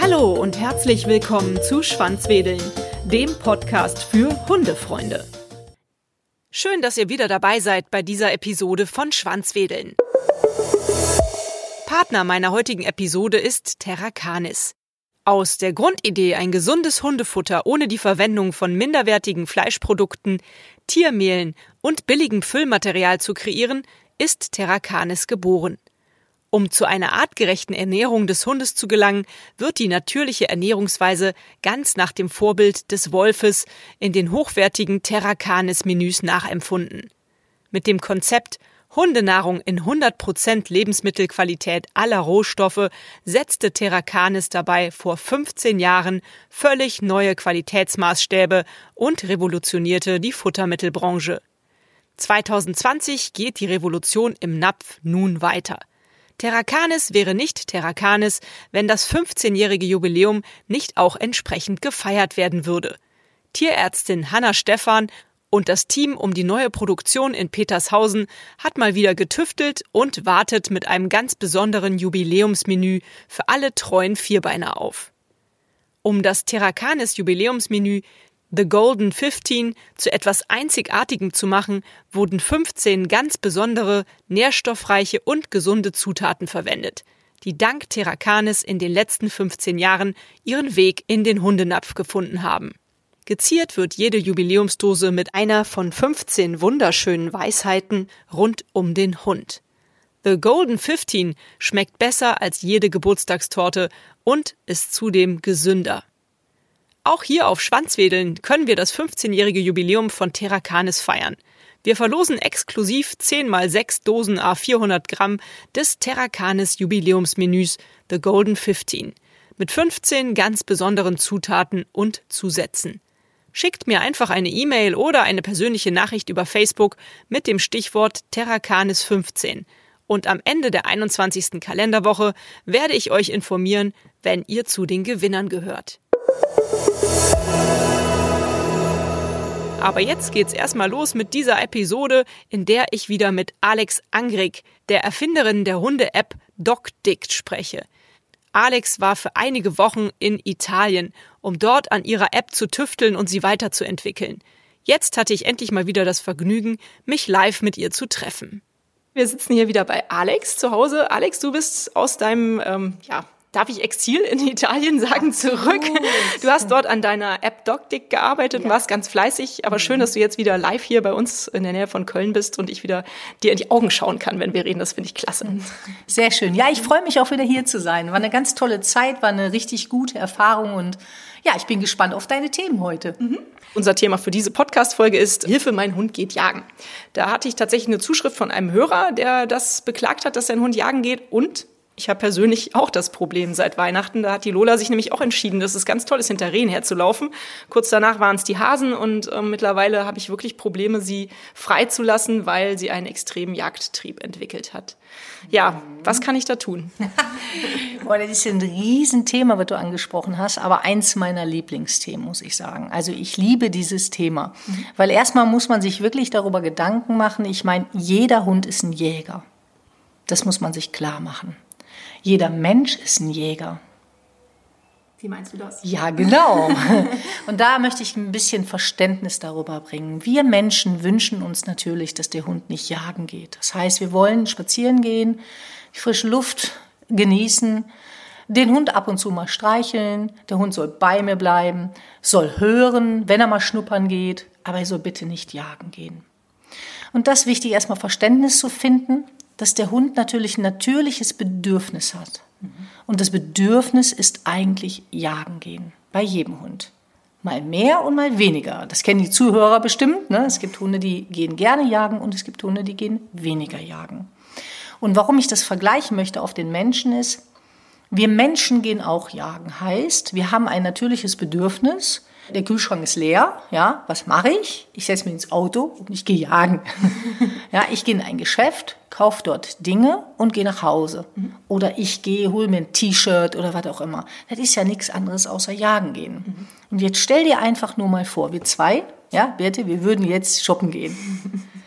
Hallo und herzlich willkommen zu Schwanzwedeln, dem Podcast für Hundefreunde. Schön, dass ihr wieder dabei seid bei dieser Episode von Schwanzwedeln. Partner meiner heutigen Episode ist Terra Canis. Aus der Grundidee, ein gesundes Hundefutter ohne die Verwendung von minderwertigen Fleischprodukten, Tiermehlen und billigem Füllmaterial zu kreieren, ist Terra Canis geboren. Um zu einer artgerechten Ernährung des Hundes zu gelangen, wird die natürliche Ernährungsweise ganz nach dem Vorbild des Wolfes in den hochwertigen Terra Canis Menüs nachempfunden. Mit dem Konzept Hundenahrung in 100% Lebensmittelqualität aller Rohstoffe setzte Terracanis dabei vor 15 Jahren völlig neue Qualitätsmaßstäbe und revolutionierte die Futtermittelbranche. 2020 geht die Revolution im Napf nun weiter. Terracanis wäre nicht Terracanis, wenn das 15-jährige Jubiläum nicht auch entsprechend gefeiert werden würde. Tierärztin Hanna Stephan und das Team um die neue Produktion in Petershausen hat mal wieder getüftelt und wartet mit einem ganz besonderen Jubiläumsmenü für alle treuen Vierbeiner auf. Um das Terrakanis Jubiläumsmenü The Golden 15 zu etwas Einzigartigem zu machen, wurden 15 ganz besondere, nährstoffreiche und gesunde Zutaten verwendet, die dank Terrakanis in den letzten 15 Jahren ihren Weg in den Hundenapf gefunden haben. Geziert wird jede Jubiläumsdose mit einer von 15 wunderschönen Weisheiten rund um den Hund. The Golden 15 schmeckt besser als jede Geburtstagstorte und ist zudem gesünder. Auch hier auf Schwanzwedeln können wir das 15-jährige Jubiläum von Terra Canis feiern. Wir verlosen exklusiv 10 mal 6 Dosen A 400 Gramm des Terra Canis Jubiläumsmenüs The Golden 15 mit 15 ganz besonderen Zutaten und Zusätzen. Schickt mir einfach eine E-Mail oder eine persönliche Nachricht über Facebook mit dem Stichwort Terracanis15. Und am Ende der 21. Kalenderwoche werde ich euch informieren, wenn ihr zu den Gewinnern gehört. Aber jetzt geht's erstmal los mit dieser Episode, in der ich wieder mit Alex Angrig, der Erfinderin der Hunde-App DocDict, spreche. Alex war für einige Wochen in Italien, um dort an ihrer App zu tüfteln und sie weiterzuentwickeln. Jetzt hatte ich endlich mal wieder das Vergnügen, mich live mit ihr zu treffen. Wir sitzen hier wieder bei Alex zu Hause. Alex, du bist aus deinem ähm, ja, darf ich Exil in Italien sagen, zurück. Du hast dort an deiner App DocDick gearbeitet ja. und warst ganz fleißig, aber schön, dass du jetzt wieder live hier bei uns in der Nähe von Köln bist und ich wieder dir in die Augen schauen kann, wenn wir reden. Das finde ich klasse. Sehr schön. Ja, ich freue mich auch wieder hier zu sein. War eine ganz tolle Zeit, war eine richtig gute Erfahrung und ja, ich bin gespannt auf deine Themen heute. Mhm. Unser Thema für diese Podcast-Folge ist Hilfe, mein Hund geht jagen. Da hatte ich tatsächlich eine Zuschrift von einem Hörer, der das beklagt hat, dass sein Hund jagen geht und ich habe persönlich auch das Problem seit Weihnachten. Da hat die Lola sich nämlich auch entschieden, dass es ganz toll ist, hinter Rehen herzulaufen. Kurz danach waren es die Hasen und äh, mittlerweile habe ich wirklich Probleme, sie freizulassen, weil sie einen extremen Jagdtrieb entwickelt hat. Ja, was kann ich da tun? Boah, das ist ein Riesenthema, was du angesprochen hast, aber eins meiner Lieblingsthemen, muss ich sagen. Also ich liebe dieses Thema, mhm. weil erstmal muss man sich wirklich darüber Gedanken machen. Ich meine, jeder Hund ist ein Jäger. Das muss man sich klar machen. Jeder Mensch ist ein Jäger. Wie meinst du das? Ja, genau. Und da möchte ich ein bisschen Verständnis darüber bringen. Wir Menschen wünschen uns natürlich, dass der Hund nicht jagen geht. Das heißt, wir wollen spazieren gehen, die frische Luft genießen, den Hund ab und zu mal streicheln. Der Hund soll bei mir bleiben, soll hören, wenn er mal schnuppern geht, aber er soll bitte nicht jagen gehen. Und das ist wichtig, erstmal Verständnis zu finden dass der Hund natürlich ein natürliches Bedürfnis hat. Und das Bedürfnis ist eigentlich jagen gehen. Bei jedem Hund. Mal mehr und mal weniger. Das kennen die Zuhörer bestimmt. Ne? Es gibt Hunde, die gehen gerne jagen und es gibt Hunde, die gehen weniger jagen. Und warum ich das vergleichen möchte auf den Menschen ist, wir Menschen gehen auch jagen. Heißt, wir haben ein natürliches Bedürfnis der Kühlschrank ist leer, ja, was mache ich? Ich setze mich ins Auto und ich gehe jagen. ja, ich gehe in ein Geschäft, kaufe dort Dinge und gehe nach Hause. Mhm. Oder ich gehe, hole mir ein T-Shirt oder was auch immer. Das ist ja nichts anderes außer jagen gehen. Mhm. Und jetzt stell dir einfach nur mal vor, wir zwei, ja, Birte, wir würden jetzt shoppen gehen.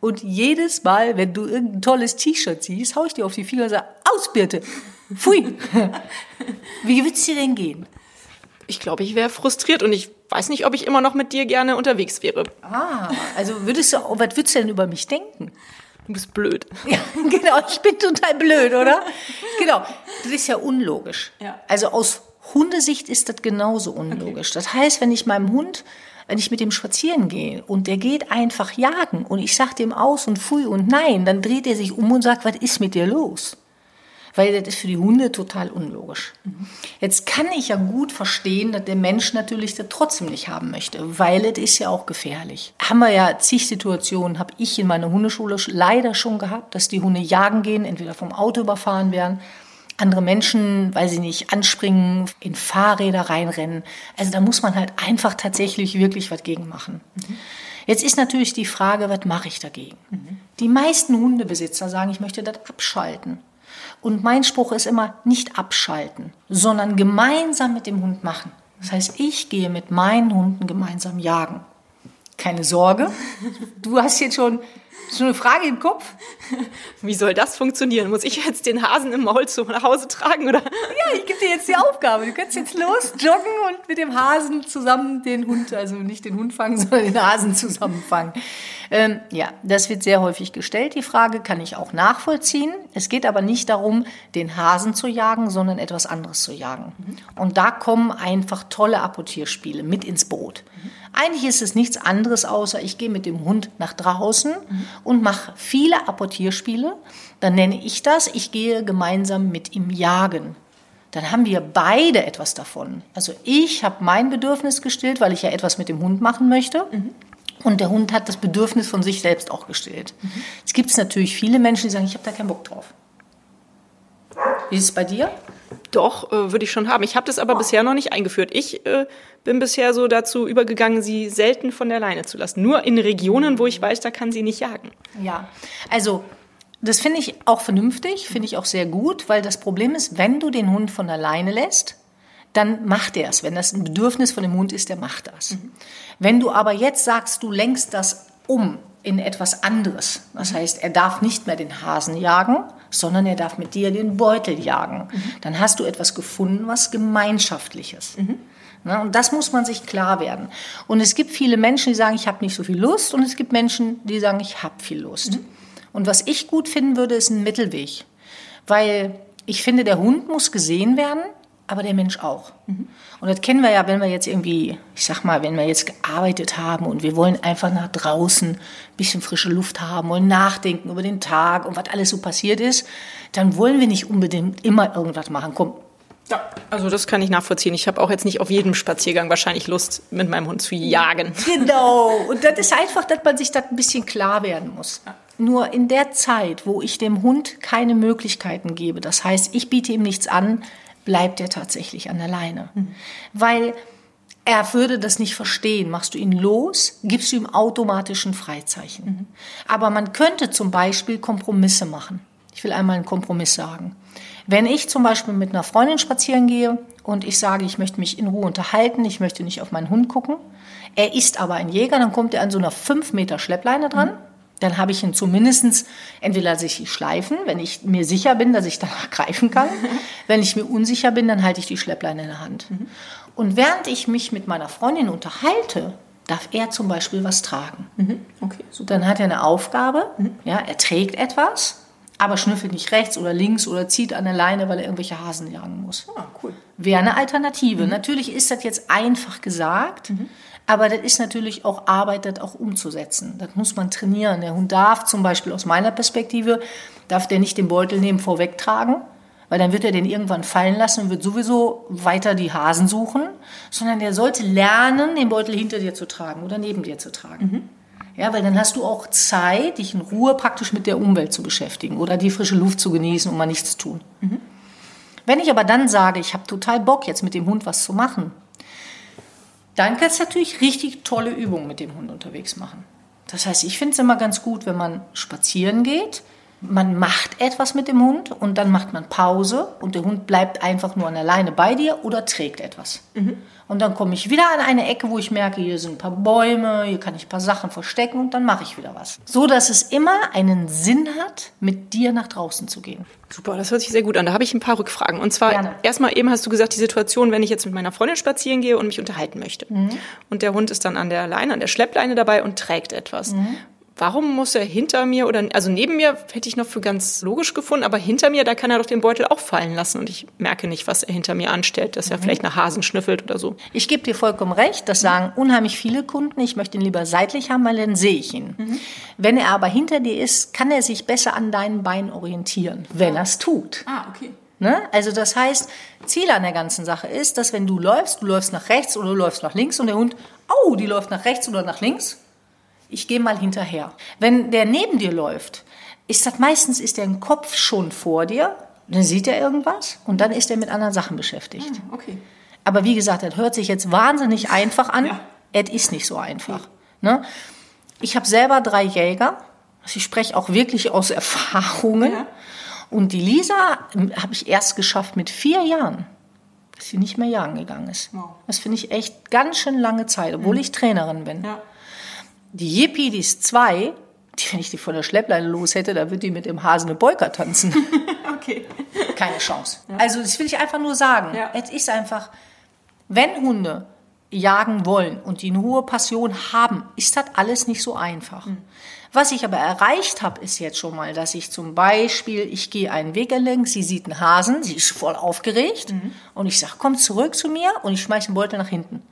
Und jedes Mal, wenn du irgendein tolles T-Shirt siehst, hau ich dir auf die Finger und sage, aus, Birte. Pfui. Wie wird's dir denn gehen? Ich glaube, ich wäre frustriert und ich weiß nicht, ob ich immer noch mit dir gerne unterwegs wäre. Ah, also würdest du, was würdest du denn über mich denken? Du bist blöd. Ja, genau, ich bin total blöd, oder? genau, das ist ja unlogisch. Ja. Also aus Hundesicht ist das genauso unlogisch. Okay. Das heißt, wenn ich meinem Hund, wenn ich mit dem spazieren gehe und der geht einfach jagen und ich sag dem aus und fui und nein, dann dreht er sich um und sagt, was ist mit dir los? Weil das ist für die Hunde total unlogisch. Mhm. Jetzt kann ich ja gut verstehen, dass der Mensch natürlich das trotzdem nicht haben möchte, weil es ist ja auch gefährlich. Haben wir ja zig Situationen, habe ich in meiner Hundeschule leider schon gehabt, dass die Hunde jagen gehen, entweder vom Auto überfahren werden, andere Menschen, weil sie nicht anspringen, in Fahrräder reinrennen. Also da muss man halt einfach tatsächlich wirklich was gegen machen. Mhm. Jetzt ist natürlich die Frage, was mache ich dagegen? Mhm. Die meisten Hundebesitzer sagen, ich möchte das abschalten. Und mein Spruch ist immer, nicht abschalten, sondern gemeinsam mit dem Hund machen. Das heißt, ich gehe mit meinen Hunden gemeinsam jagen. Keine Sorge, du hast jetzt schon so eine Frage im Kopf. Wie soll das funktionieren? Muss ich jetzt den Hasen im Maul zu nach Hause tragen oder? Ja, ich gebe dir jetzt die Aufgabe. Du kannst jetzt los joggen und mit dem Hasen zusammen den Hund, also nicht den Hund fangen, sondern den Hasen zusammenfangen. Ähm, ja, das wird sehr häufig gestellt. Die Frage kann ich auch nachvollziehen. Es geht aber nicht darum, den Hasen zu jagen, sondern etwas anderes zu jagen. Mhm. Und da kommen einfach tolle Apportierspiele mit ins Boot. Mhm. Eigentlich ist es nichts anderes, außer ich gehe mit dem Hund nach draußen mhm. Und mache viele Apportierspiele. Dann nenne ich das, ich gehe gemeinsam mit ihm jagen. Dann haben wir beide etwas davon. Also ich habe mein Bedürfnis gestillt, weil ich ja etwas mit dem Hund machen möchte. Mhm. Und der Hund hat das Bedürfnis von sich selbst auch gestillt. Mhm. Es gibt natürlich viele Menschen, die sagen, ich habe da keinen Bock drauf. Wie ist es bei dir? Doch, äh, würde ich schon haben. Ich habe das aber oh. bisher noch nicht eingeführt. Ich äh, bin bisher so dazu übergegangen, sie selten von der Leine zu lassen. Nur in Regionen, wo ich weiß, da kann sie nicht jagen. Ja, also das finde ich auch vernünftig, finde ich auch sehr gut, weil das Problem ist, wenn du den Hund von der Leine lässt, dann macht er es. Wenn das ein Bedürfnis von dem Hund ist, der macht das. Mhm. Wenn du aber jetzt sagst, du lenkst das um in etwas anderes, das heißt, er darf nicht mehr den Hasen jagen, sondern er darf mit dir den Beutel jagen, mhm. dann hast du etwas gefunden, was gemeinschaftliches. Mhm. Na, und das muss man sich klar werden. Und es gibt viele Menschen, die sagen, ich habe nicht so viel Lust, und es gibt Menschen, die sagen, ich habe viel Lust. Mhm. Und was ich gut finden würde, ist ein Mittelweg, weil ich finde, der Hund muss gesehen werden, aber der Mensch auch. Mhm. Und das kennen wir ja, wenn wir jetzt irgendwie, ich sag mal, wenn wir jetzt gearbeitet haben und wir wollen einfach nach draußen ein bisschen frische Luft haben, wollen nachdenken über den Tag und was alles so passiert ist, dann wollen wir nicht unbedingt immer irgendwas machen. Komm. Ja, also das kann ich nachvollziehen. Ich habe auch jetzt nicht auf jedem Spaziergang wahrscheinlich Lust, mit meinem Hund zu jagen. Genau. Und das ist einfach, dass man sich das ein bisschen klar werden muss. Ja. Nur in der Zeit, wo ich dem Hund keine Möglichkeiten gebe, das heißt, ich biete ihm nichts an, bleibt er tatsächlich an der Leine. Mhm. Weil er würde das nicht verstehen. Machst du ihn los, gibst du ihm automatisch ein Freizeichen. Mhm. Aber man könnte zum Beispiel Kompromisse machen. Ich will einmal einen Kompromiss sagen. Wenn ich zum Beispiel mit einer Freundin spazieren gehe und ich sage, ich möchte mich in Ruhe unterhalten, ich möchte nicht auf meinen Hund gucken, er ist aber ein Jäger, dann kommt er an so einer 5 Meter Schleppleine dran. Mhm dann habe ich ihn zumindest, entweder lasse ich schleifen, wenn ich mir sicher bin, dass ich danach greifen kann. wenn ich mir unsicher bin, dann halte ich die Schleppleine in der Hand. Mhm. Und während ich mich mit meiner Freundin unterhalte, darf er zum Beispiel was tragen. Mhm. Okay, super. Dann hat er eine Aufgabe, mhm. ja, er trägt etwas, aber schnüffelt nicht rechts oder links oder zieht an der Leine, weil er irgendwelche Hasen jagen muss. Ah, cool. Wäre eine Alternative. Mhm. Natürlich ist das jetzt einfach gesagt, mhm. Aber das ist natürlich auch Arbeit, das auch umzusetzen. Das muss man trainieren. Der Hund darf zum Beispiel aus meiner Perspektive, darf der nicht den Beutel neben vorweg tragen, weil dann wird er den irgendwann fallen lassen und wird sowieso weiter die Hasen suchen, sondern der sollte lernen, den Beutel hinter dir zu tragen oder neben dir zu tragen. Mhm. Ja, weil dann hast du auch Zeit, dich in Ruhe praktisch mit der Umwelt zu beschäftigen oder die frische Luft zu genießen und mal nichts zu tun. Mhm. Wenn ich aber dann sage, ich habe total Bock, jetzt mit dem Hund was zu machen, dann kannst du natürlich richtig tolle Übungen mit dem Hund unterwegs machen. Das heißt, ich finde es immer ganz gut, wenn man spazieren geht, man macht etwas mit dem Hund und dann macht man Pause und der Hund bleibt einfach nur an der Leine bei dir oder trägt etwas. Mhm. Und dann komme ich wieder an eine Ecke, wo ich merke, hier sind ein paar Bäume, hier kann ich ein paar Sachen verstecken und dann mache ich wieder was. So dass es immer einen Sinn hat, mit dir nach draußen zu gehen. Super, das hört sich sehr gut an. Da habe ich ein paar Rückfragen. Und zwar, Gerne. erstmal eben hast du gesagt, die Situation, wenn ich jetzt mit meiner Freundin spazieren gehe und mich unterhalten möchte. Mhm. Und der Hund ist dann an der Leine, an der Schleppleine dabei und trägt etwas. Mhm warum muss er hinter mir oder also neben mir hätte ich noch für ganz logisch gefunden, aber hinter mir, da kann er doch den Beutel auch fallen lassen und ich merke nicht, was er hinter mir anstellt, dass er mhm. vielleicht nach Hasen schnüffelt oder so. Ich gebe dir vollkommen recht, das sagen unheimlich viele Kunden, ich möchte ihn lieber seitlich haben, weil dann sehe ich ihn. Mhm. Wenn er aber hinter dir ist, kann er sich besser an deinen Beinen orientieren, wenn er es tut. Ah, okay. Ne? Also das heißt, Ziel an der ganzen Sache ist, dass wenn du läufst, du läufst nach rechts oder du läufst nach links und der Hund, oh, die läuft nach rechts oder nach links, ich gehe mal hinterher. Wenn der neben dir läuft, ist das meistens ist der Kopf schon vor dir, dann sieht er irgendwas und dann ist er mit anderen Sachen beschäftigt. Ah, okay. Aber wie gesagt, das hört sich jetzt wahnsinnig einfach an. Ja. Es ist nicht so einfach. Ne? Ich habe selber drei Jäger. Also ich spreche auch wirklich aus Erfahrungen. Ja. Und die Lisa hm, habe ich erst geschafft mit vier Jahren, dass sie nicht mehr jagen gegangen ist. Wow. Das finde ich echt ganz schön lange Zeit, obwohl mhm. ich Trainerin bin. Ja. Die Yippie, die ist zwei, die, wenn ich die von der Schleppleine los hätte, da würde die mit dem Hasen eine Bolker tanzen. okay. Keine Chance. Ja. Also das will ich einfach nur sagen. Ja. Es ist einfach, wenn Hunde jagen wollen und die eine hohe Passion haben, ist das alles nicht so einfach. Mhm. Was ich aber erreicht habe, ist jetzt schon mal, dass ich zum Beispiel, ich gehe einen Weg entlang, sie sieht einen Hasen, sie ist voll aufgeregt mhm. und ich sage, komm zurück zu mir und ich schmeiße den Beutel nach hinten.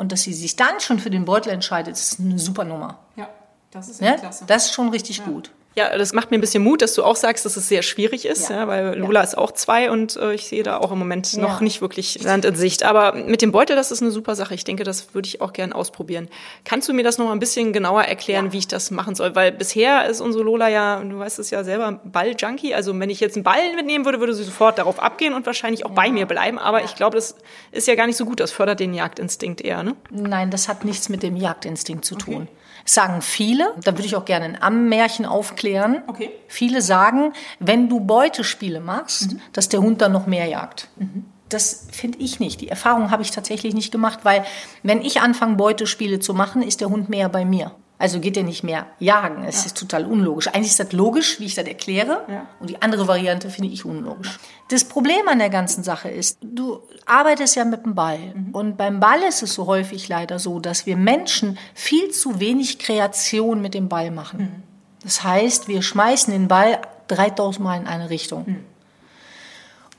Und dass sie sich dann schon für den Beutel entscheidet, ist eine super Nummer. Ja, das ist ja, klasse. Das ist schon richtig ja. gut. Ja, das macht mir ein bisschen Mut, dass du auch sagst, dass es sehr schwierig ist, ja. ja weil Lola ja. ist auch zwei und äh, ich sehe da auch im Moment ja. noch nicht wirklich Land in Sicht. Aber mit dem Beutel, das ist eine super Sache. Ich denke, das würde ich auch gern ausprobieren. Kannst du mir das noch mal ein bisschen genauer erklären, wie ich das machen soll? Weil bisher ist unsere Lola ja, du weißt es ja selber, Ball-Junkie. Also wenn ich jetzt einen Ball mitnehmen würde, würde sie sofort darauf abgehen und wahrscheinlich auch bei mir bleiben. Aber ich glaube, das ist ja gar nicht so gut. Das fördert den Jagdinstinkt eher, ne? Nein, das hat nichts mit dem Jagdinstinkt zu tun. Okay sagen viele, da würde ich auch gerne ein Ammärchen aufklären. Okay. Viele sagen, wenn du Beutespiele machst, mhm. dass der Hund dann noch mehr jagt. Mhm. Das finde ich nicht. Die Erfahrung habe ich tatsächlich nicht gemacht, weil wenn ich anfange, Beutespiele zu machen, ist der Hund mehr bei mir. Also geht er nicht mehr jagen. Es ja. ist total unlogisch. Eigentlich ist das logisch, wie ich das erkläre. Ja. Und die andere Variante finde ich unlogisch. Das Problem an der ganzen Sache ist, du arbeitest ja mit dem Ball. Mhm. Und beim Ball ist es so häufig leider so, dass wir Menschen viel zu wenig Kreation mit dem Ball machen. Mhm. Das heißt, wir schmeißen den Ball 3000 Mal in eine Richtung. Mhm.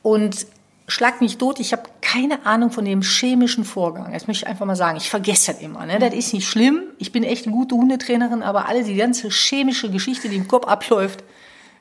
Und schlag mich tot, ich habe keine Ahnung von dem chemischen Vorgang. Das möchte ich einfach mal sagen. Ich vergesse das immer. Ne? Das ist nicht schlimm. Ich bin echt eine gute Hundetrainerin, aber alle die ganze chemische Geschichte, die im Kopf abläuft,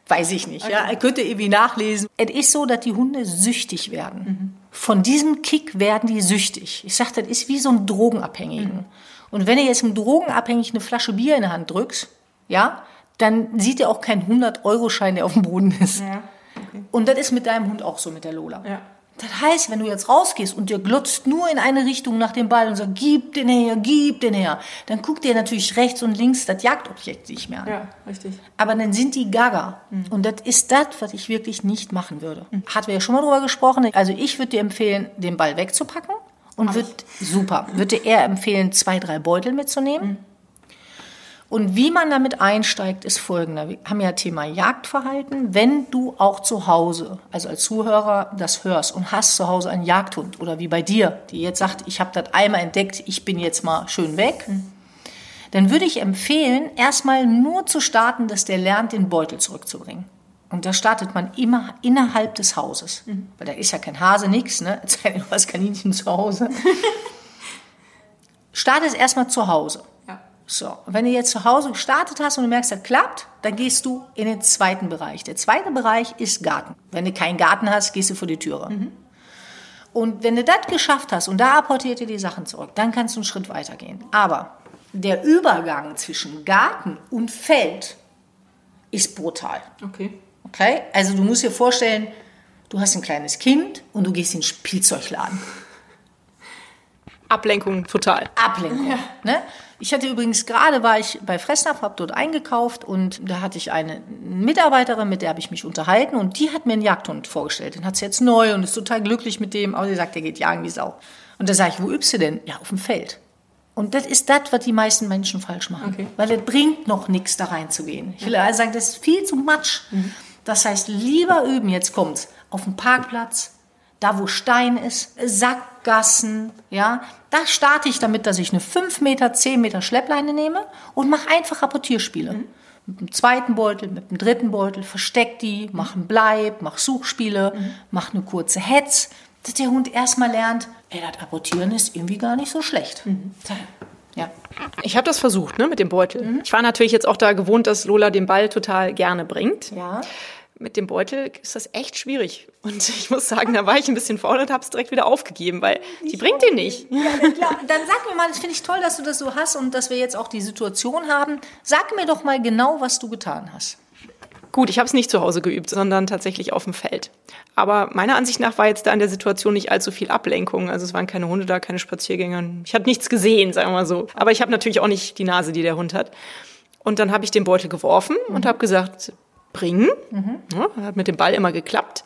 weiß ich nicht. Ja, könnt ihr irgendwie nachlesen. Es ist so, dass die Hunde süchtig werden. Mhm. Von diesem Kick werden die süchtig. Ich sage, das ist wie so ein Drogenabhängigen. Mhm. Und wenn ihr jetzt einem Drogenabhängigen eine Flasche Bier in der Hand drückst, ja, dann sieht ihr auch keinen 100-Euro-Schein, der auf dem Boden ist. Ja. Okay. Und das ist mit deinem Hund auch so, mit der Lola. Ja. Das heißt, wenn du jetzt rausgehst und dir glotzt nur in eine Richtung nach dem Ball und sagst, gib den her, gib den her, dann guckt dir natürlich rechts und links das Jagdobjekt nicht mehr an. Ja, richtig. Aber dann sind die gaga. Mhm. Und das ist das, was ich wirklich nicht machen würde. Mhm. Hatten wir ja schon mal drüber gesprochen. Also ich würde dir empfehlen, den Ball wegzupacken und würde, super, würde eher empfehlen, zwei, drei Beutel mitzunehmen. Mhm und wie man damit einsteigt, ist folgender. Wir haben ja Thema Jagdverhalten. Wenn du auch zu Hause, also als Zuhörer, das hörst und hast zu Hause einen Jagdhund oder wie bei dir, die jetzt sagt, ich habe das einmal entdeckt, ich bin jetzt mal schön weg, dann würde ich empfehlen, erstmal nur zu starten, dass der lernt, den Beutel zurückzubringen. Und da startet man immer innerhalb des Hauses. Mhm. Weil da ist ja kein Hase, nix, ne? Jetzt du hast Kaninchen zu Hause. Starte es erstmal zu Hause. So, wenn du jetzt zu Hause gestartet hast und du merkst, das klappt, dann gehst du in den zweiten Bereich. Der zweite Bereich ist Garten. Wenn du keinen Garten hast, gehst du vor die Türe. Mhm. Und wenn du das geschafft hast und da apportiert ihr die Sachen zurück, dann kannst du einen Schritt weiter gehen. Aber der Übergang zwischen Garten und Feld ist brutal. Okay. Okay? Also du musst dir vorstellen, du hast ein kleines Kind und du gehst in den Spielzeugladen. Ablenkung total. Ablenkung. Ne? Ich hatte übrigens gerade war ich bei Fressnapf, habe dort eingekauft und da hatte ich eine Mitarbeiterin, mit der habe ich mich unterhalten und die hat mir einen Jagdhund vorgestellt. Den hat sie jetzt neu und ist total glücklich mit dem, aber sie sagt, der geht jagen wie Sau. Und da sage ich, wo übst du denn? Ja, auf dem Feld. Und das ist das, was die meisten Menschen falsch machen. Okay. Weil es bringt noch nichts, da reinzugehen. Ich will also sagen, das ist viel zu matsch. Das heißt, lieber üben, jetzt kommt's, auf dem Parkplatz, da wo Stein ist, Sackgassen, ja. Da starte ich damit, dass ich eine 5 Meter, 10 Meter Schleppleine nehme und mache einfach Rapportierspiele. Mit dem zweiten Beutel, mit dem dritten Beutel, versteck die, mach einen Bleib, mach Suchspiele, mach eine kurze Hetz, dass der Hund erstmal lernt, ey, das Apportieren ist irgendwie gar nicht so schlecht. Ja. Ich habe das versucht, ne, mit dem Beutel. Ich war natürlich jetzt auch da gewohnt, dass Lola den Ball total gerne bringt. Ja. Mit dem Beutel ist das echt schwierig. Und ich muss sagen, da war ich ein bisschen faul und habe es direkt wieder aufgegeben, weil die bringt den nicht. Ja, dann, klar. dann sag mir mal, das finde ich toll, dass du das so hast und dass wir jetzt auch die Situation haben. Sag mir doch mal genau, was du getan hast. Gut, ich habe es nicht zu Hause geübt, sondern tatsächlich auf dem Feld. Aber meiner Ansicht nach war jetzt da in der Situation nicht allzu viel Ablenkung. Also es waren keine Hunde da, keine Spaziergänger. Ich habe nichts gesehen, sagen wir mal so. Aber ich habe natürlich auch nicht die Nase, die der Hund hat. Und dann habe ich den Beutel geworfen und habe gesagt, bringen. Ja, hat mit dem Ball immer geklappt.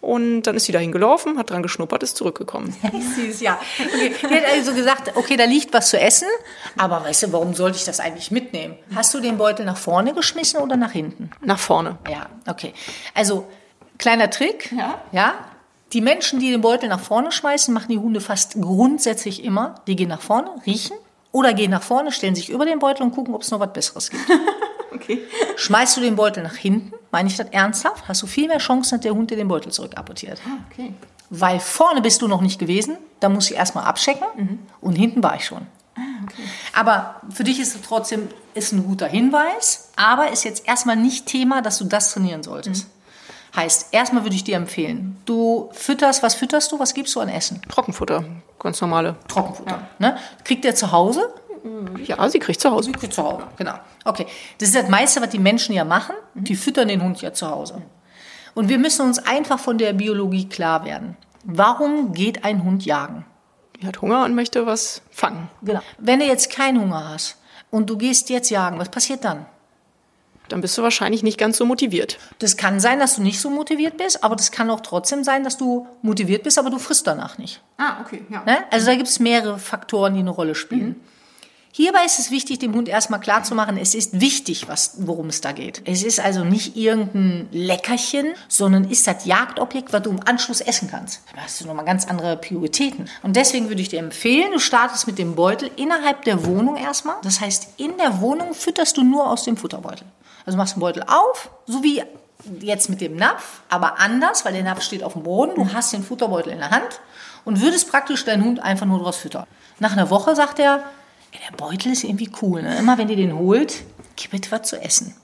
Und dann ist sie dahin gelaufen, hat dran geschnuppert, ist zurückgekommen. Süß, ja. Okay. Die hat also gesagt, okay, da liegt was zu essen, aber weißt du, warum sollte ich das eigentlich mitnehmen? Hast du den Beutel nach vorne geschmissen oder nach hinten? Nach vorne. Ja, okay. Also, kleiner Trick. Ja. Ja. Die Menschen, die den Beutel nach vorne schmeißen, machen die Hunde fast grundsätzlich immer. Die gehen nach vorne, riechen oder gehen nach vorne, stellen sich über den Beutel und gucken, ob es noch was Besseres gibt. Okay. Schmeißt du den Beutel nach hinten, meine ich das ernsthaft, hast du viel mehr Chancen, dass der Hund dir den Beutel zurückapportiert. Okay. Weil vorne bist du noch nicht gewesen, da muss ich erstmal abchecken und hinten war ich schon. Aber für dich ist es trotzdem ist ein guter Hinweis, aber ist jetzt erstmal nicht Thema, dass du das trainieren solltest. Heißt, erstmal würde ich dir empfehlen, du fütterst, was fütterst du, was gibst du an Essen? Trockenfutter, ganz normale. Trockenfutter. Ne? Kriegt der zu Hause? Ja, sie kriegt zu Hause. Zu Hause, genau. Okay. Das ist das meiste, was die Menschen ja machen. Die füttern den Hund ja zu Hause. Und wir müssen uns einfach von der Biologie klar werden. Warum geht ein Hund jagen? Die hat Hunger und möchte was fangen. Genau. Wenn du jetzt keinen Hunger hast und du gehst jetzt jagen, was passiert dann? Dann bist du wahrscheinlich nicht ganz so motiviert. Das kann sein, dass du nicht so motiviert bist, aber das kann auch trotzdem sein, dass du motiviert bist, aber du frisst danach nicht. Ah, okay, ja. Ne? Also da gibt es mehrere Faktoren, die eine Rolle spielen. Hierbei ist es wichtig, dem Hund erstmal klarzumachen, es ist wichtig, worum es da geht. Es ist also nicht irgendein Leckerchen, sondern ist das Jagdobjekt, was du im Anschluss essen kannst. Da hast du nochmal ganz andere Prioritäten. Und deswegen würde ich dir empfehlen, du startest mit dem Beutel innerhalb der Wohnung erstmal. Das heißt, in der Wohnung fütterst du nur aus dem Futterbeutel. Also machst den Beutel auf, so wie jetzt mit dem Napf, aber anders, weil der Napf steht auf dem Boden, du hast den Futterbeutel in der Hand und würdest praktisch deinen Hund einfach nur draus füttern. Nach einer Woche sagt er, der Beutel ist irgendwie cool. Ne? Immer wenn ihr den holt, gib bitte was zu essen.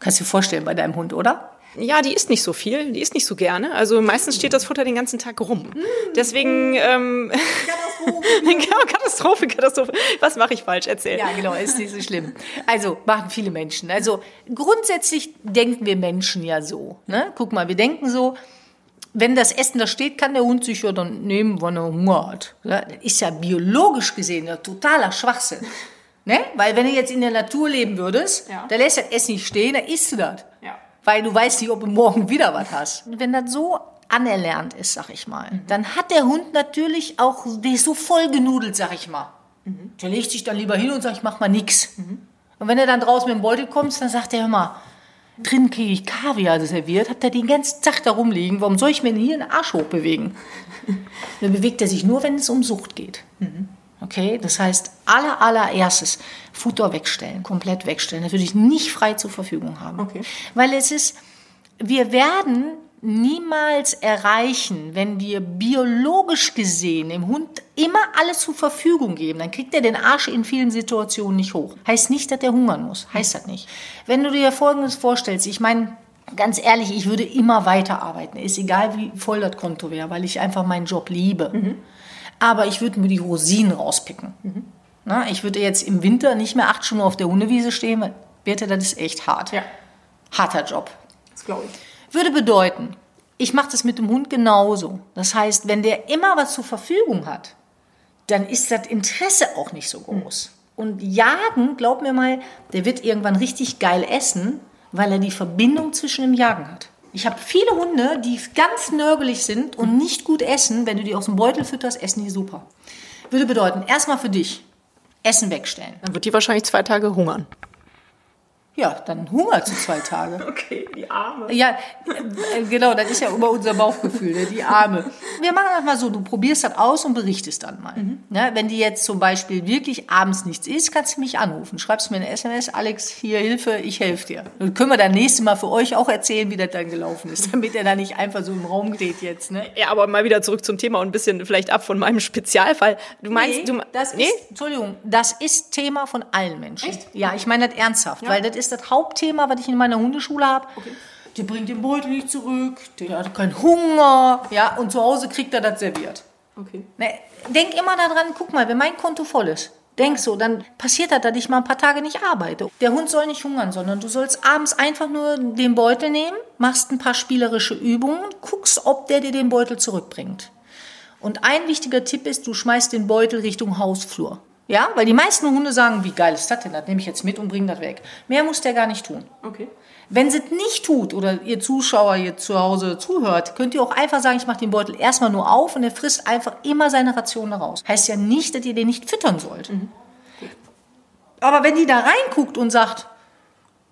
Kannst du dir vorstellen bei deinem Hund, oder? Ja, die isst nicht so viel, die isst nicht so gerne. Also meistens steht das Futter den ganzen Tag rum. Deswegen ähm, Katastrophe. Katastrophe, Katastrophe. Was mache ich falsch? Erzähl. Ja, genau, ist nicht so schlimm. Also machen viele Menschen. Also grundsätzlich denken wir Menschen ja so. Ne? Guck mal, wir denken so, wenn das Essen da steht, kann der Hund sich ja dann nehmen, wann er Hunger hat. Das ist ja biologisch gesehen ja totaler Schwachsinn. Ne? Weil wenn du jetzt in der Natur leben würdest, Ja. da lässt das Essen nicht stehen, dann isst du das. Ja. Weil du weißt nicht, ob du morgen wieder was hast. Und wenn das so anerlernt ist, sag ich mal, dann hat der Hund natürlich auch, der ist so voll genudelt, sag ich mal. Der legt sich dann lieber hin und sagt, ich mach mal nix. Und wenn er dann draußen mit dem Beutel kommt, dann sagt er, hör mal, drin kriege ich Kaviar serviert, habt ihr den ganzen Tag da rumliegen, warum soll ich mir denn hier den Arsch hochbewegen? Dann bewegt er sich nur, wenn es um Sucht geht. Okay, das heißt, aller, allererstes Futter wegstellen, komplett wegstellen. Das würde ich nicht frei zur Verfügung haben. Okay. Weil es ist, wir werden niemals erreichen, wenn wir biologisch gesehen dem Hund immer alles zur Verfügung geben, dann kriegt er den Arsch in vielen Situationen nicht hoch. Heißt nicht, dass er hungern muss. Heißt das nicht. Wenn du dir Folgendes vorstellst, ich meine, ganz ehrlich, ich würde immer weiterarbeiten. Ist egal, wie voll das Konto wäre, weil ich einfach meinen Job liebe. Aber ich würde mir die Rosinen rauspicken. Na, ich würde jetzt im Winter nicht mehr acht Stunden auf der Hundewiese stehen, weil, Birte, das ist echt hart. Ja. Harter Job. Das glaube ich. Würde bedeuten, ich mache das mit dem Hund genauso. Das heißt, wenn der immer was zur Verfügung hat, dann ist das Interesse auch nicht so groß. Und Jagen, glaub mir mal, der wird irgendwann richtig geil essen, weil er die Verbindung zwischen dem Jagen hat. Ich habe viele Hunde, die ganz nörgelig sind und nicht gut essen. Wenn du die aus dem Beutel fütterst, essen die super. Würde bedeuten, erstmal für dich, Essen wegstellen. Dann wird die wahrscheinlich zwei Tage hungern. Ja, dann hungert sie zwei Tage. Okay, die Arme. Ja, äh, genau, das ist ja immer unser Bauchgefühl, ne? die Arme. Wir machen das mal so, du probierst das aus und berichtest dann mal. Mhm. Ja, wenn die jetzt zum Beispiel wirklich abends nichts isst, kannst du mich anrufen. Schreibst mir eine SMS, Alex, hier Hilfe, ich helfe dir. Dann können wir dann nächstes Mal für euch auch erzählen, wie das dann gelaufen ist, damit er da nicht einfach so im Raum geht jetzt. Ne? Ja, aber mal wieder zurück zum Thema und ein bisschen vielleicht ab von meinem Spezialfall. Du meinst, nee, du, das nee? ist, Entschuldigung, das ist Thema von allen Menschen. Echt? Ja, ich meine das ernsthaft, ja. weil das ist das Hauptthema, was ich in meiner Hundeschule habe. Okay. Der bringt den Beutel nicht zurück, der hat keinen Hunger, ja, und zu Hause kriegt er das serviert. Okay. Ne, denk immer daran, guck mal, wenn mein Konto voll ist, denk so, dann passiert das, dass ich mal ein paar Tage nicht arbeite. Der Hund soll nicht hungern, sondern du sollst abends einfach nur den Beutel nehmen, machst ein paar spielerische Übungen, guckst, ob der dir den Beutel zurückbringt. Und ein wichtiger Tipp ist, du schmeißt den Beutel Richtung Hausflur. Ja, weil die meisten Hunde sagen, wie geil ist das denn? Das nehme ich jetzt mit und bringe das weg. Mehr muss der gar nicht tun. Okay. Wenn sie es nicht tut oder ihr Zuschauer hier zu Hause zuhört, könnt ihr auch einfach sagen, ich mache den Beutel erstmal nur auf und er frisst einfach immer seine Ration raus. Heißt ja nicht, dass ihr den nicht füttern sollt. Mhm. Aber wenn die da reinguckt und sagt,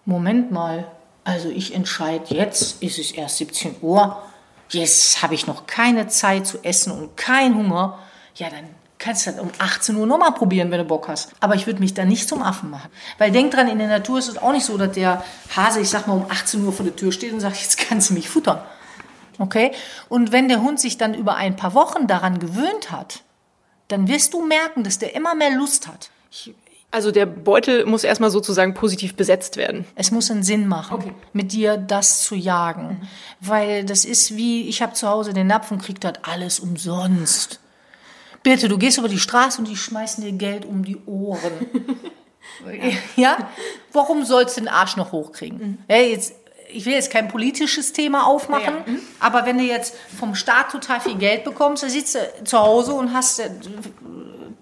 Moment mal, also ich entscheide, jetzt ist es erst 17 Uhr, jetzt habe ich noch keine Zeit zu essen und keinen Hunger, ja, dann kannst das um 18 Uhr nochmal probieren, wenn du Bock hast. Aber ich würde mich da nicht zum Affen machen. Weil denk dran, in der Natur ist es auch nicht so, dass der Hase, ich sag mal, um 18 Uhr vor der Tür steht und sagt, jetzt kannst du mich futtern. Okay? Und wenn der Hund sich dann über ein paar Wochen daran gewöhnt hat, dann wirst du merken, dass der immer mehr Lust hat. Ich, also der Beutel muss erstmal sozusagen positiv besetzt werden. Es muss einen Sinn machen, okay. mit dir das zu jagen. Mhm. Weil das ist wie, ich habe zu Hause den Napf und krieg das alles umsonst. Bitte, du gehst über die Straße und die schmeißen dir Geld um die Ohren. ja? Warum sollst du den Arsch noch hochkriegen? Mhm. Ja, jetzt, ich will jetzt kein politisches Thema aufmachen, ja, ja. Mhm. aber wenn du jetzt vom Staat total viel Geld bekommst, dann sitzt du zu Hause und hast, äh,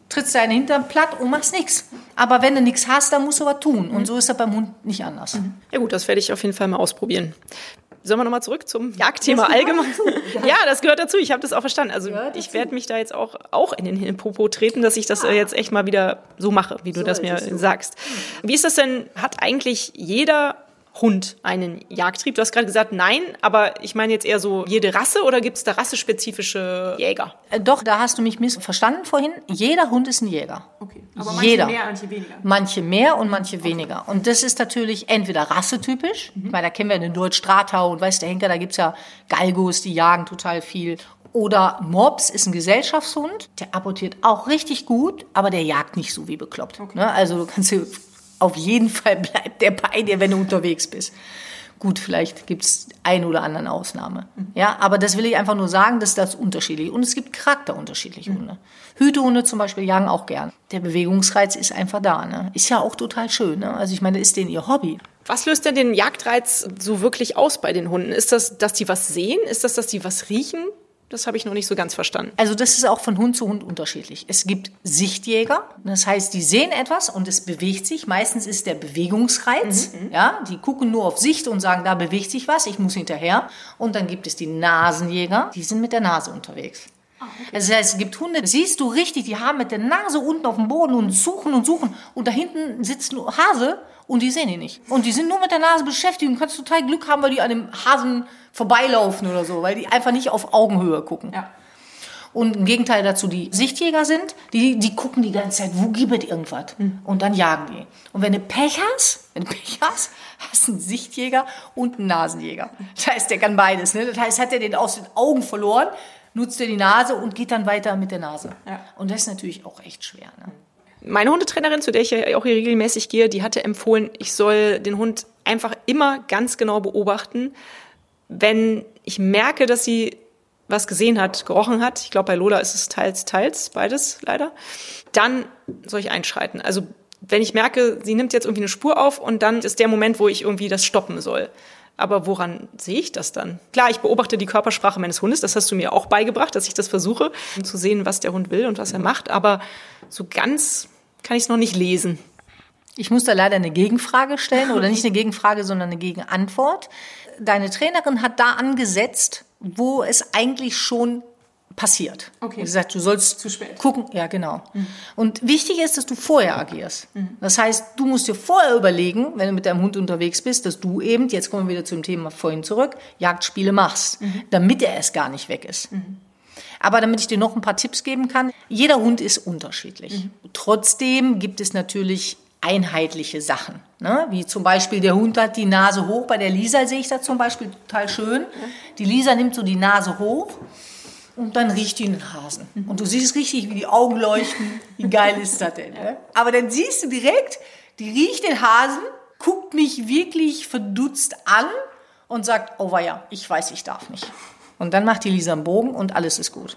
trittst deinen Hintern platt und machst nichts. Aber wenn du nichts hast, dann musst du was tun. Und mhm. so ist das beim Hund nicht anders. Mhm. Ja gut, das werde ich auf jeden Fall mal ausprobieren. Sollen wir nochmal zurück zum Jagdthema allgemein? Ja. das gehört dazu. Ich habe das auch verstanden. Also ich werde mich da jetzt auch, auch in den Popo treten, dass ich das ah. jetzt echt mal wieder so mache, wie du so das mir sagst. Wie ist das denn? Hat eigentlich jeder Hund einen Jagdtrieb? Du hast gerade gesagt, nein, aber ich meine jetzt eher so jede Rasse oder gibt es da rassespezifische Jäger? Äh, doch, da hast du mich missverstanden vorhin. Jeder Hund ist ein Jäger. Okay. Aber manche Jeder. mehr, manche weniger. Manche mehr und manche weniger. Und das ist natürlich entweder rassetypisch, mhm. weil da kennen wir den Deutsch-Strathau und weißt der Henker, da gibt es ja Galgos, die jagen total viel. Oder Mops ist ein Gesellschaftshund, der apportiert auch richtig gut, aber der jagt nicht so wie bekloppt. Okay. Ne? Also du kannst dir auf jeden Fall bleibt der bei dir, wenn du unterwegs bist. Gut, vielleicht gibt es ein oder anderen Ausnahme. Ja, aber das will ich einfach nur sagen, dass das unterschiedlich Und es gibt charakterunterschiedliche Hunde. Hütehunde zum Beispiel jagen auch gern. Der Bewegungsreiz ist einfach da. Ne? Ist ja auch total schön. Ne? Also ich meine, ist denen ihr Hobby. Was löst denn den Jagdreiz so wirklich aus bei den Hunden? Ist das, dass die was sehen? Ist das, dass die was riechen? Das habe ich noch nicht so ganz verstanden. Also das ist auch von Hund zu Hund unterschiedlich. Es gibt Sichtjäger, das heißt, die sehen etwas und es bewegt sich. Meistens ist der Bewegungsreiz, mhm, mhm, ja, die gucken nur auf Sicht und sagen, da bewegt sich was, ich muss hinterher. Und dann gibt es die Nasenjäger, die sind mit der Nase unterwegs. Ah, okay. Das heißt, es gibt Hunde, siehst du richtig, die haben mit der Nase unten auf dem Boden und suchen und suchen. Und da hinten sitzt ein Hase und die sehen ihn nicht. Und die sind nur mit der Nase beschäftigt und kannst total Glück haben, weil die an dem Hasen vorbeilaufen oder so, weil die einfach nicht auf Augenhöhe gucken. Ja. Und im Gegenteil dazu, die Sichtjäger sind, die, die gucken die ganze Zeit, wo gibt es irgendwas? Mhm. Und dann jagen die. Und wenn du Pech hast, wenn du Pech hast, hast du einen Sichtjäger und einen Nasenjäger. Das heißt, der kann beides. Ne? Das heißt, hat er den aus den Augen verloren, nutzt er die Nase und geht dann weiter mit der Nase. Ja. Und das ist natürlich auch echt schwer. Ne? Meine Hundetrainerin, zu der ich ja auch hier regelmäßig gehe, die hatte empfohlen, ich soll den Hund einfach immer ganz genau beobachten, wenn ich merke, dass sie was gesehen hat, gerochen hat, ich glaube bei Lola ist es teils, teils, beides leider, dann soll ich einschreiten. Also wenn ich merke, sie nimmt jetzt irgendwie eine Spur auf und dann ist der Moment, wo ich irgendwie das stoppen soll. Aber woran sehe ich das dann? Klar, ich beobachte die Körpersprache meines Hundes, das hast du mir auch beigebracht, dass ich das versuche, um zu sehen, was der Hund will und was er macht. Aber so ganz kann ich es noch nicht lesen. Ich muss da leider eine Gegenfrage stellen oder nicht eine Gegenfrage, sondern eine Gegenantwort. Deine Trainerin hat da angesetzt, wo es eigentlich schon passiert. Okay. Wie gesagt, du sollst Zu spät. gucken. Ja, genau. Mhm. Und wichtig ist, dass du vorher agierst. Mhm. Das heißt, du musst dir vorher überlegen, wenn du mit deinem Hund unterwegs bist, dass du eben, jetzt kommen wir wieder zum Thema vorhin zurück, Jagdspiele machst, mhm. damit er erst gar nicht weg ist. Mhm. Aber damit ich dir noch ein paar Tipps geben kann, jeder Hund ist unterschiedlich. Mhm. Trotzdem gibt es natürlich einheitliche Sachen. Ne? Wie zum Beispiel der Hund hat die Nase hoch. Bei der Lisa sehe ich das zum Beispiel total schön. Die Lisa nimmt so die Nase hoch und dann riecht die den Hasen. Und du siehst richtig, wie die Augen leuchten. Wie geil ist das denn? Ne? Aber dann siehst du direkt, die riecht den Hasen, guckt mich wirklich verdutzt an und sagt, oh ja, ich weiß, ich darf nicht. Und dann macht die Lisa einen Bogen und alles ist gut.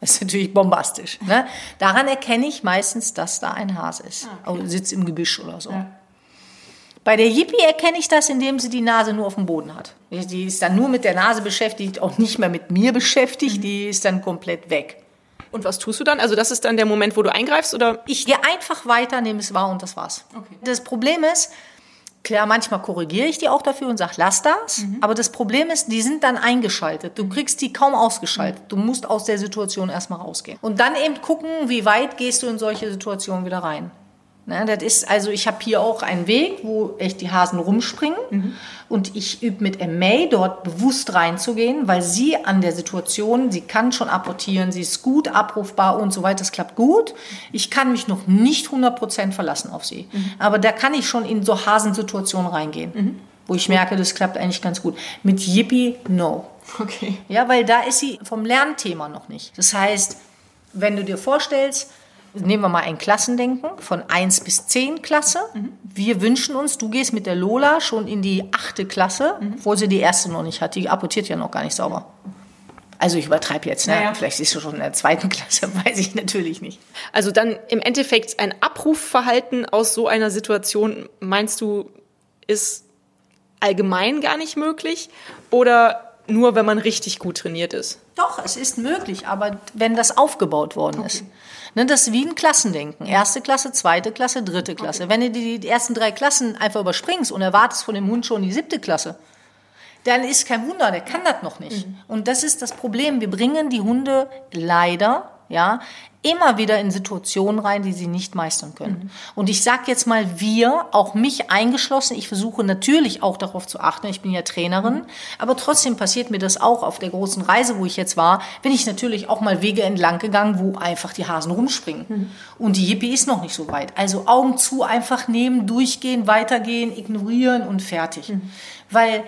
Das ist natürlich bombastisch. Ne? Daran erkenne ich meistens, dass da ein Hase ist. Ah, okay. Sitzt im Gebüsch oder so. Ja. Bei der Yippie erkenne ich das, indem sie die Nase nur auf dem Boden hat. Die ist dann nur mit der Nase beschäftigt, auch nicht mehr mit mir beschäftigt. Mhm. Die ist dann komplett weg. Und was tust du dann? Also das ist dann der Moment, wo du eingreifst, oder? Ich gehe einfach weiter, nehme es wahr und das war's. Okay. Das Problem ist, Klar, manchmal korrigiere ich die auch dafür und sage, lass das. Mhm. Aber das Problem ist, die sind dann eingeschaltet. Du kriegst die kaum ausgeschaltet. Du musst aus der Situation erstmal rausgehen. Und dann eben gucken, wie weit gehst du in solche Situationen wieder rein. Ne, das ist, also ich habe hier auch einen Weg, wo echt die Hasen rumspringen. Mhm. Und ich übe mit May dort bewusst reinzugehen, weil sie an der Situation, sie kann schon apportieren, sie ist gut abrufbar und so weiter. Das klappt gut. Ich kann mich noch nicht 100% verlassen auf sie. Mhm. Aber da kann ich schon in so Hasensituationen reingehen. Mhm. Wo ich merke, das klappt eigentlich ganz gut. Mit Yippie, no. Okay. Ja, weil da ist sie vom Lernthema noch nicht. Das heißt, wenn du dir vorstellst, nehmen wir mal ein Klassendenken von 1 bis 10 Klasse. Mhm. Wir wünschen uns, du gehst mit der Lola schon in die achte Klasse, mhm. obwohl sie die erste noch nicht hat. Die apportiert ja noch gar nicht sauber. Also ich übertreibe jetzt, ne? Ja, ja. vielleicht ist du schon in der zweiten Klasse, weiß ich natürlich nicht. Also dann im Endeffekt ein Abrufverhalten aus so einer Situation, meinst du, ist allgemein gar nicht möglich oder nur, wenn man richtig gut trainiert ist? Doch, es ist möglich, aber wenn das aufgebaut worden okay. ist. Ne, das ist wie ein Klassendenken. Erste Klasse, zweite Klasse, dritte Klasse. Okay. Wenn du die, die ersten drei Klassen einfach überspringst und erwartest von dem Hund schon die siebte Klasse, dann ist kein Wunder, der kann das noch nicht. Mhm. Und das ist das Problem. Wir bringen die Hunde leider ja, immer wieder in Situationen rein, die sie nicht meistern können. Mhm. Und ich sage jetzt mal wir, auch mich eingeschlossen, ich versuche natürlich auch darauf zu achten, ich bin ja Trainerin, mhm. aber trotzdem passiert mir das auch auf der großen Reise, wo ich jetzt war, bin ich natürlich auch mal Wege entlang gegangen, wo einfach die Hasen rumspringen. Mhm. Und die Yippie ist noch nicht so weit. Also Augen zu, einfach nehmen, durchgehen, weitergehen, ignorieren und fertig. Mhm. Weil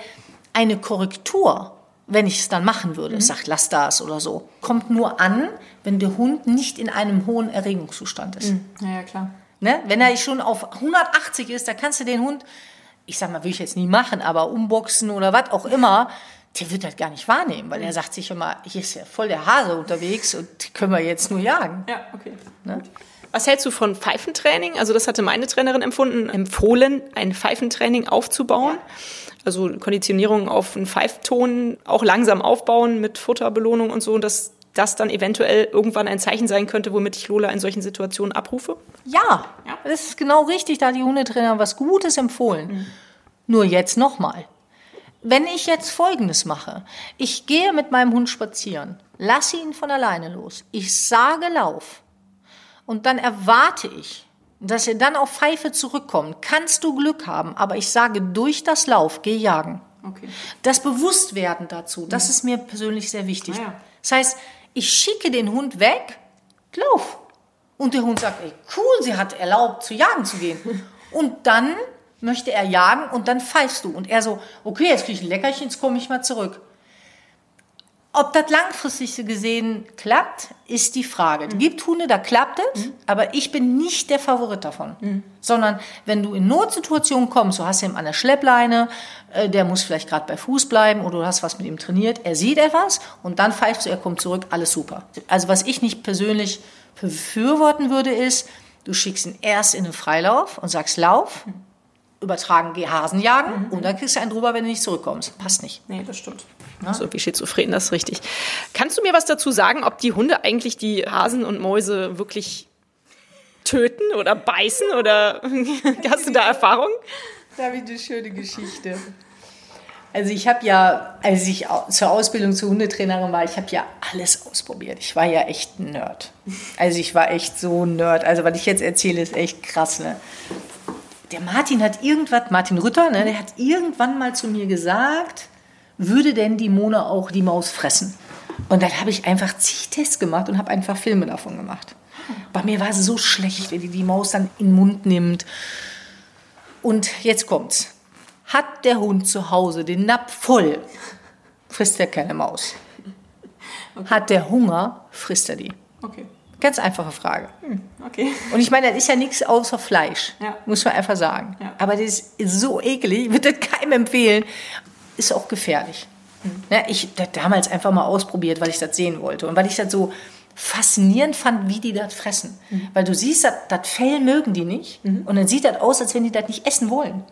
eine Korrektur wenn ich es dann machen würde, mhm. sagt, lass das oder so, kommt nur an, wenn der Hund nicht in einem hohen Erregungszustand ist. Mhm. Ja, ja, klar. Ne? Wenn er schon auf 180 ist, dann kannst du den Hund, ich sag mal, will ich jetzt nie machen, aber umboxen oder was auch immer, der wird das gar nicht wahrnehmen, weil er sagt sich immer, hier ist ja voll der Hase unterwegs und die können wir jetzt nur jagen. Ja, okay. Ne? Was hältst du von Pfeifentraining? Also das hatte meine Trainerin empfunden, empfohlen, ein Pfeifentraining aufzubauen. Also Konditionierung auf einen Pfeifton auch langsam aufbauen mit Futterbelohnung und so, dass das dann eventuell irgendwann ein Zeichen sein könnte, womit ich Lola in solchen Situationen abrufe? Ja, ja. das ist genau richtig. Da hat die Hundetrainer was Gutes empfohlen. Mhm. Nur jetzt nochmal. Wenn ich jetzt Folgendes mache, ich gehe mit meinem Hund spazieren, lasse ihn von alleine los, ich sage Lauf und dann erwarte ich, dass er dann auf Pfeife zurückkommt, kannst du Glück haben. Aber ich sage, durch das Lauf, geh jagen. Okay. Das Bewusstwerden dazu, das ja. ist mir persönlich sehr wichtig. Ah, ja. Das heißt, ich schicke den Hund weg, lauf. Und der Hund sagt, ey, cool, sie hat erlaubt, zu jagen zu gehen. Und dann möchte er jagen und dann pfeifst du. Und er so, okay, jetzt kriege ich ein Leckerchen, jetzt komme ich mal zurück. Ob das langfristig gesehen klappt, ist die Frage. Es mhm. gibt Hunde, da klappt es, mhm. aber ich bin nicht der Favorit davon. Mhm. Sondern wenn du in Notsituationen kommst, du hast ihn an der Schleppleine, äh, der muss vielleicht gerade bei Fuß bleiben oder du hast was mit ihm trainiert, er sieht etwas und dann pfeifst du, er kommt zurück, alles super. Also was ich nicht persönlich befürworten würde, ist, du schickst ihn erst in den Freilauf und sagst Lauf, mhm. Übertragen, geh Hasen jagen und dann kriegst du einen drüber, wenn du nicht zurückkommst. Passt nicht. Nee, das stimmt. So wie schizophren, das ist richtig. Kannst du mir was dazu sagen, ob die Hunde eigentlich die Hasen und Mäuse wirklich töten oder beißen oder hast du da Erfahrung? Da habe ich eine schöne Geschichte. Also ich habe ja, als ich zur Ausbildung zur Hundetrainerin war, ich habe ja alles ausprobiert. Ich war ja echt ein Nerd. Also ich war echt so ein Nerd. Also was ich jetzt erzähle, ist echt krass. Ne? Der Martin hat irgendwas, Martin Rütter, ne, der hat irgendwann mal zu mir gesagt, würde denn die Mona auch die Maus fressen? Und dann habe ich einfach zig Tests gemacht und habe einfach Filme davon gemacht. Bei mir war es so schlecht, wenn die die Maus dann in den Mund nimmt. Und jetzt kommt's. Hat der Hund zu Hause den Napf voll, frisst er keine Maus. Hat der Hunger, frisst er die. Okay. Ganz einfache Frage. Okay. Und ich meine, das ist ja nichts außer Fleisch, Ja. muss man einfach sagen. Ja. Aber das ist so eklig, ich würde das keinem empfehlen. Ist auch gefährlich. Ja, ich habe das damals einfach mal ausprobiert, weil ich das sehen wollte. Und weil ich das so faszinierend fand, wie die das fressen. Weil du siehst, das, das Fell mögen die nicht. Und dann sieht das aus, als wenn die das nicht essen wollen.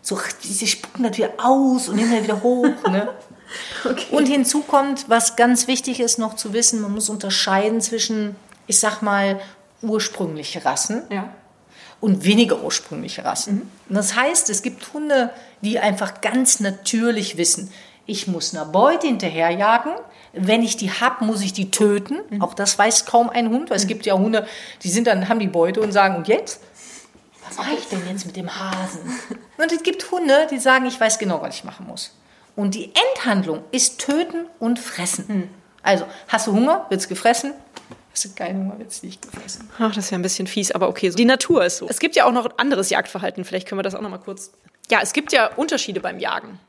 So, sie spucken das wieder aus und nehmen das wieder hoch. Ne? Und hinzu kommt, was ganz wichtig ist noch zu wissen, man muss unterscheiden zwischen, ich sag mal, ursprüngliche Rassen Ja. und weniger ursprüngliche Rassen. Und das heißt, es gibt Hunde, die einfach ganz natürlich wissen, ich muss einer Beute hinterherjagen. Wenn ich die hab, muss ich die töten. Auch das weiß kaum ein Hund, weil es gibt ja Hunde, die sind dann, haben die Beute und sagen, und jetzt? Was mache ich denn jetzt mit dem Hasen? Und es gibt Hunde, die sagen, ich weiß genau, was ich machen muss. Und die Endhandlung ist töten und fressen. Also, hast du Hunger, wird's gefressen. Hast du keinen Hunger, wird's nicht gefressen. Ach, das ist ja ein bisschen fies, aber okay. Die Natur ist so. Es gibt ja auch noch anderes Jagdverhalten. Vielleicht können wir das auch noch mal kurz. Ja, es gibt ja Unterschiede beim Jagen.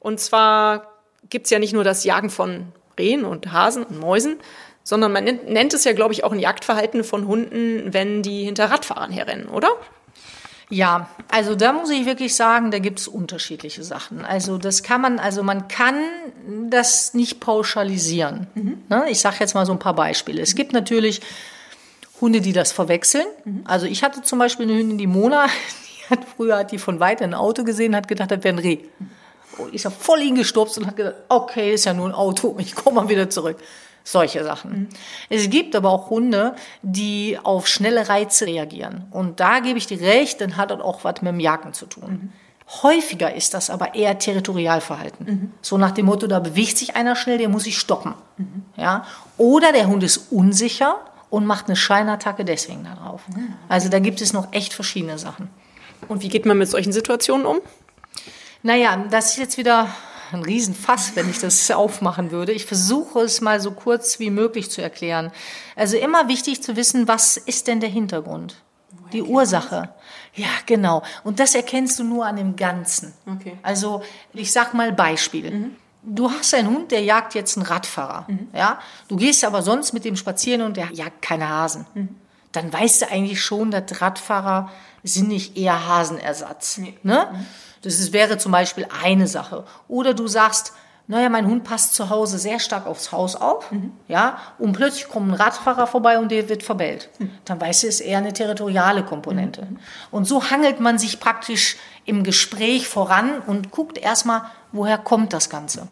Und zwar gibt es ja nicht nur das Jagen von Rehen und Hasen und Mäusen, sondern man nennt es ja, glaube ich, auch ein Jagdverhalten von Hunden, wenn die hinter Radfahrern herrennen, oder? Ja, also da muss ich wirklich sagen, da gibt es unterschiedliche Sachen. Also das kann man, also man kann das nicht pauschalisieren. Ne? Ich sage jetzt mal so ein paar Beispiele. Es gibt natürlich Hunde, die das verwechseln. Also ich hatte zum Beispiel eine Hündin, die Mona, die hat früher hat die von weit ein Auto gesehen, hat gedacht, das wäre ein Reh. Und ist ja voll hingestupst und hat gedacht, okay, ist ja nur ein Auto, ich komme mal wieder zurück. Solche Sachen. Es gibt aber auch Hunde, die auf schnelle Reize reagieren. Und da gebe ich dir recht, dann hat das auch was mit dem Jagen zu tun. Häufiger ist das aber eher Territorialverhalten. So nach dem Motto, da bewegt sich einer schnell, der muss ich stoppen. Ja? Oder der Hund ist unsicher und macht eine Scheinattacke deswegen darauf. Also da gibt es noch echt verschiedene Sachen. Und wie geht man mit solchen Situationen um? Naja, das ist jetzt wieder ein Riesenfass, wenn ich das aufmachen würde. Ich versuche es mal so kurz wie möglich zu erklären. Also immer wichtig zu wissen, was ist denn der Hintergrund? Die Ursache. Ja, genau. Und das erkennst du nur an dem Ganzen. Okay. Also ich sag mal Beispiel. Du hast einen Hund, der jagt jetzt einen Radfahrer. Ja? Du gehst aber sonst mit dem spazieren und der jagt keine Hasen. Dann weißt du eigentlich schon, dass Radfahrer sind nicht eher Hasenersatz. Ne? Das ist, wäre zum Beispiel eine Sache. Oder du sagst, naja, mein Hund passt zu Hause sehr stark aufs Haus auf, ja, und plötzlich kommt ein Radfahrer vorbei und der wird verbellt. Dann weißt du, es ist eher eine territoriale Komponente. Und so hangelt man sich praktisch im Gespräch voran und guckt erstmal, woher kommt das Ganze.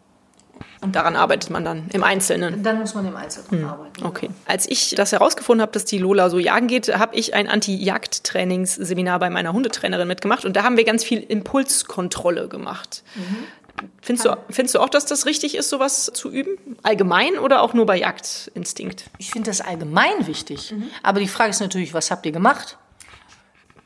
Und daran arbeitet man dann im Einzelnen. Dann muss man im Einzelnen arbeiten. Okay. Als ich das herausgefunden habe, dass die Lola so jagen geht, habe ich ein Anti-Jagd-Trainingsseminar bei meiner Hundetrainerin mitgemacht und da haben wir ganz viel Impulskontrolle gemacht. Findest, du, findest du auch, dass das richtig ist, sowas zu üben? Allgemein oder auch nur bei Jagdinstinkt? Ich finde das allgemein wichtig. Aber die Frage ist natürlich, was habt ihr gemacht?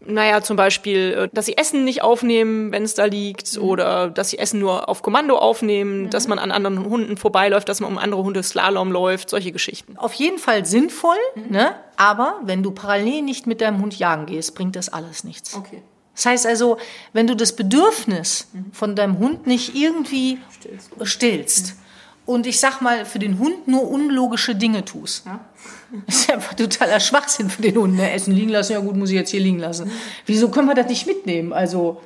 Naja, zum Beispiel, äh, dass sie Essen nicht aufnehmen, wenn es da liegt, oder dass sie Essen nur auf Kommando aufnehmen, dass man an anderen Hunden vorbeiläuft, dass man um andere Hunde Slalom läuft, solche Geschichten. Auf jeden Fall sinnvoll, ne? aber wenn du parallel nicht mit deinem Hund jagen gehst, bringt das alles nichts. Okay. Das heißt also, wenn du das Bedürfnis von deinem Hund nicht irgendwie stillst, und ich sag mal, für den Hund nur unlogische Dinge tust, das ist einfach totaler Schwachsinn für den Hund. Ne? Essen liegen lassen, ja gut, muss ich jetzt hier liegen lassen. Wieso können wir das nicht mitnehmen? Also,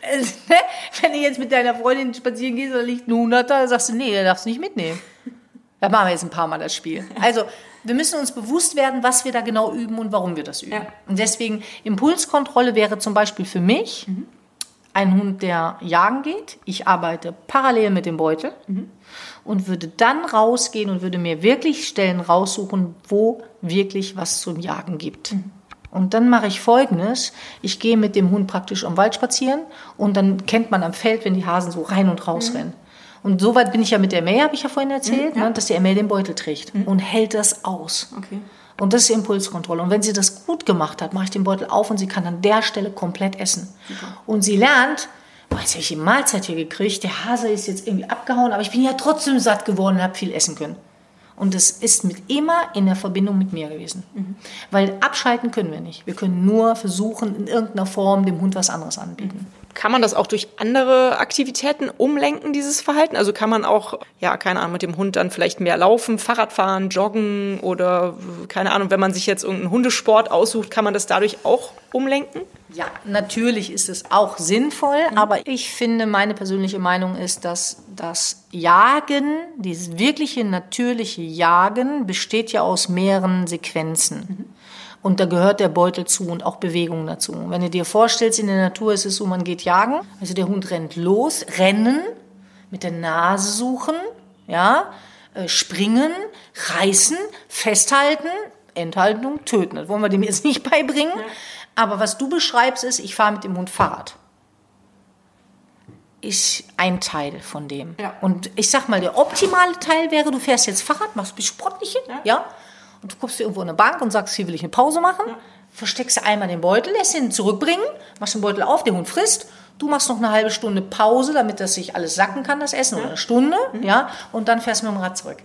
äh, ne? wenn du jetzt mit deiner Freundin spazieren gehst, da liegt ein Hunderter, dann sagst du, nee, der darfst du nicht mitnehmen. Da machen wir jetzt ein paar Mal das Spiel. Also, wir müssen uns bewusst werden, was wir da genau üben und warum wir das üben. Ja. Und deswegen Impulskontrolle wäre zum Beispiel für mich ein Hund, der jagen geht. Ich arbeite parallel mit dem Beutel und würde dann rausgehen und würde mir wirklich Stellen raussuchen, wo wirklich was zum Jagen gibt. Und dann mache ich Folgendes. Ich gehe mit dem Hund praktisch am Wald spazieren und dann kennt man am Feld, wenn die Hasen so rein und raus rennen. Und so weit bin ich ja mit der May, habe ich ja vorhin erzählt, ne, dass die May den Beutel trägt und hält das aus. Okay. Und das ist Impulskontrolle. Und wenn sie das gut gemacht hat, mache ich den Beutel auf und sie kann an der Stelle komplett essen. Und sie lernt, boah, jetzt habe ich die Mahlzeit hier gekriegt, der Hase ist jetzt irgendwie abgehauen, aber ich bin ja trotzdem satt geworden und habe viel essen können. Und das ist mit immer in der Verbindung mit mir gewesen. Weil abschalten können wir nicht. Wir können nur versuchen, in irgendeiner Form dem Hund was anderes anbieten. Kann man das auch durch andere Aktivitäten umlenken, dieses Verhalten? Also kann man auch, ja, keine Ahnung, mit dem Hund dann vielleicht mehr laufen, Fahrrad fahren, joggen oder keine Ahnung, wenn man sich jetzt irgendeinen Hundesport aussucht, kann man das dadurch auch umlenken? Ja, natürlich ist es auch sinnvoll, aber ich finde, meine persönliche Meinung ist, dass das Jagen, dieses wirkliche natürliche Jagen, besteht ja aus mehreren Sequenzen. Und da gehört der Beutel zu und auch Bewegung dazu. Wenn du dir vorstellst, in der Natur ist es so, man geht jagen, also der Hund rennt los, rennen, mit der Nase suchen, ja, äh, springen, reißen, festhalten, Enthaltung, töten. Das wollen wir dem jetzt nicht beibringen. Aber was du beschreibst, ist, ich fahre mit dem Hund Fahrrad. Ist ein Teil von dem. Ja. Und ich sag mal, der optimale Teil wäre, du fährst jetzt Fahrrad, machst ein bisschen Sportliche, ja. Und du guckst dir irgendwo in eine Bank und sagst, hier will ich eine Pause machen. Versteckst du einmal den Beutel, lässt ihn zurückbringen, machst den Beutel auf, der Hund frisst. Du machst noch eine halbe Stunde Pause, damit das sich alles sacken kann, das Essen, oder eine Stunde, ja. Und dann fährst du mit dem Rad zurück.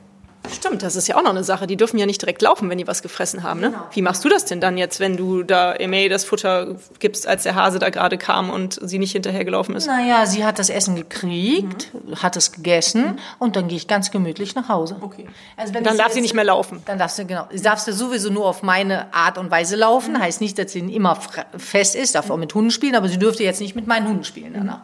Stimmt, das ist ja auch noch eine Sache. Die dürfen ja nicht direkt laufen, wenn die was gefressen haben. Ne? Genau. Wie machst du das denn dann jetzt, wenn du da Emay das Futter gibst, als der Hase da gerade kam und sie nicht hinterhergelaufen ist? Naja, sie hat das Essen gekriegt, hat es gegessen und dann gehe ich ganz gemütlich nach Hause. Okay. Also wenn Dann darf sie nicht mehr laufen. Dann darfst du, genau, darfst du sowieso nur auf meine Art und Weise laufen. Heißt nicht, dass sie immer fest ist, darf auch mit Hunden spielen, aber sie dürfte jetzt nicht mit meinen Hunden spielen danach.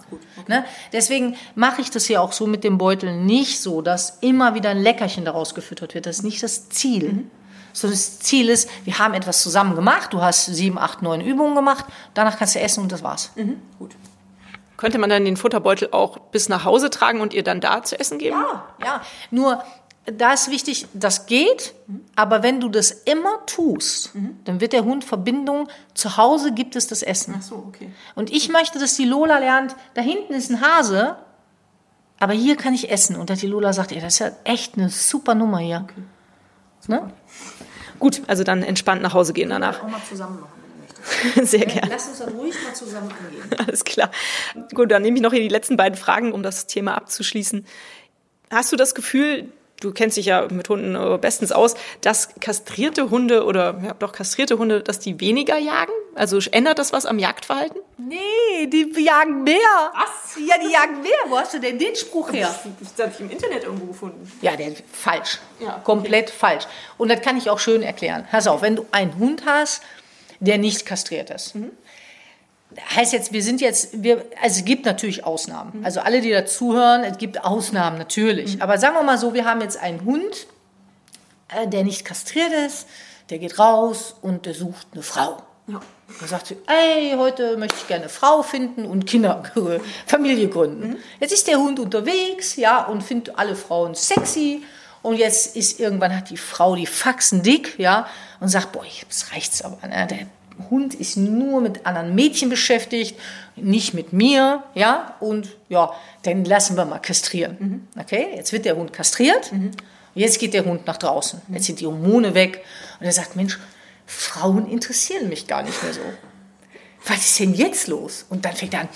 Ne? Deswegen mache ich das hier auch so mit dem Beutel nicht so, dass immer wieder ein Leckerchen daraus gefüttert wird. Das ist nicht das Ziel. Sondern das Ziel ist, wir haben etwas zusammen gemacht, du hast sieben, acht, neun Übungen gemacht, danach kannst du essen und das war's. Gut. Könnte man dann den Futterbeutel auch bis nach Hause tragen und ihr dann da zu essen geben? Ja, ja. Nur da ist wichtig, das geht, aber wenn du das immer tust, dann wird der Hund Verbindung. Zu Hause gibt es das Essen. so, okay. Und ich möchte, dass die Lola lernt, da hinten ist ein Hase, aber hier kann ich essen. Und die Lola sagt, ey, das ist ja echt eine super Nummer hier. Ne? Gut, also dann entspannt nach Hause gehen danach. Auch mal zusammen machen, wenn du möchtest. Sehr gerne. Lass uns dann ruhig mal zusammen angehen. Alles klar. Gut, dann nehme ich noch hier die letzten beiden Fragen, um das Thema abzuschließen. Hast du das Gefühl, du kennst dich ja mit Hunden äh, bestens aus, dass kastrierte Hunde oder ja, doch kastrierte Hunde, dass die weniger jagen? Also ändert das was am Jagdverhalten? Nee, die jagen mehr. Was? Ja, die jagen mehr. Wo hast du denn den Spruch her? Das habe ich im Internet irgendwo gefunden. Ja, der ist falsch. Ja, okay. Komplett falsch. Und das kann ich auch schön erklären. Pass auf, wenn du einen Hund hast, der nicht kastriert ist. Heißt jetzt, wir sind jetzt, wir, also es gibt natürlich Ausnahmen. Also alle, die dazuhören, es gibt Ausnahmen natürlich. Aber sagen wir mal so, wir haben jetzt einen Hund, äh, der nicht kastriert ist, der geht raus und der sucht eine Frau. Ja. Da sagt sie, ey, heute möchte ich gerne eine Frau finden und Kinder, Familie gründen. Jetzt ist der Hund unterwegs, ja, und findet alle Frauen sexy. Und jetzt ist irgendwann hat die Frau die Faxen dick, ja, und sagt, boah, jetzt reicht's aber. Ne? Der Hund ist nur mit anderen Mädchen beschäftigt, nicht mit mir, ja, und ja, dann lassen wir mal kastrieren. Okay, jetzt wird der Hund kastriert. Und jetzt geht der Hund nach draußen. Jetzt sind die Hormone weg. Und er sagt, Mensch, Frauen interessieren mich gar nicht mehr so. Was ist denn jetzt los? Und dann fängt er an,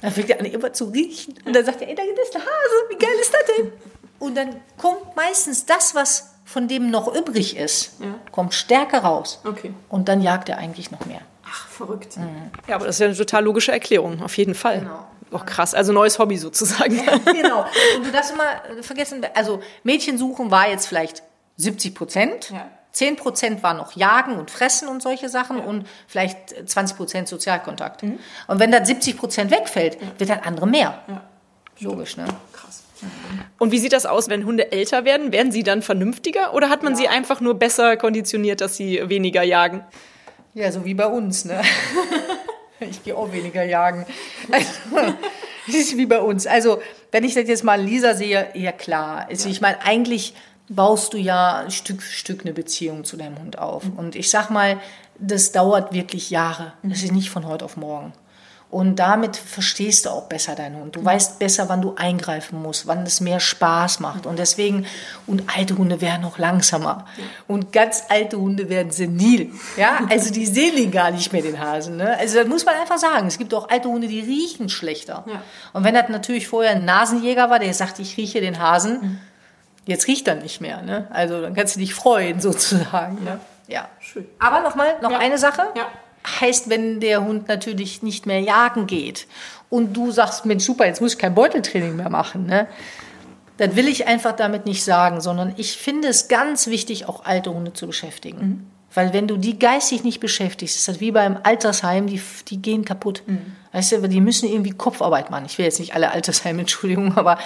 dann fängt er an, immer zu riechen. Und dann sagt er, ey, da ist der Hase, wie geil ist das denn? Und dann kommt meistens das, was von dem noch übrig ist, kommt stärker raus. Okay. Und dann jagt er eigentlich noch mehr. Ach, verrückt. Ja, aber das ist ja eine total logische Erklärung, auf jeden Fall. Genau. Auch krass, also neues Hobby sozusagen. genau. Und du darfst immer vergessen, also Mädchen suchen war jetzt vielleicht 70 Prozent. Ja. 10 Prozent war noch Jagen und Fressen und solche Sachen und vielleicht 20 Prozent Sozialkontakt. Und wenn dann 70 Prozent wegfällt, wird dann andere mehr. Logisch, ne? Und wie sieht das aus, wenn Hunde älter werden? Werden sie dann vernünftiger oder hat man ja. sie einfach nur besser konditioniert, dass sie weniger jagen? Ja, so wie bei uns, ne? ich gehe auch weniger jagen. Also, das ist wie bei uns. Also, wenn ich das jetzt mal Lisa sehe, ja klar. Also, ich meine, eigentlich baust du ja Stück für Stück eine Beziehung zu deinem Hund auf. Mhm. Und ich sag mal, das dauert wirklich Jahre. Das ist nicht von heute auf morgen. Und damit verstehst du auch besser deinen Hund. Du weißt besser, wann du eingreifen musst, wann es mehr Spaß macht. Und deswegen, und alte Hunde werden auch langsamer. Und ganz alte Hunde werden senil. Ja, also die sehen den gar nicht mehr, den Hasen. Ne? Also das muss man einfach sagen. Es gibt auch alte Hunde, die riechen schlechter. Ja. Und wenn das natürlich vorher ein Nasenjäger war, der sagt, ich rieche den Hasen, mhm. jetzt riecht er nicht mehr. Ne? Also dann kannst du dich freuen, sozusagen. Ne? Ja, schön. Aber nochmal, noch, mal, noch ja. eine Sache. Ja heißt, wenn der Hund natürlich nicht mehr jagen geht und du sagst, Mensch, super, jetzt muss ich kein Beuteltraining mehr machen, ne? Das will ich einfach damit nicht sagen, sondern ich finde es ganz wichtig, auch alte Hunde zu beschäftigen. Mhm. Weil wenn du die geistig nicht beschäftigst, ist das wie beim Altersheim, die, die gehen kaputt. Mhm. Weißt du, die müssen irgendwie Kopfarbeit machen. Ich will jetzt nicht alle Altersheime, Entschuldigung, aber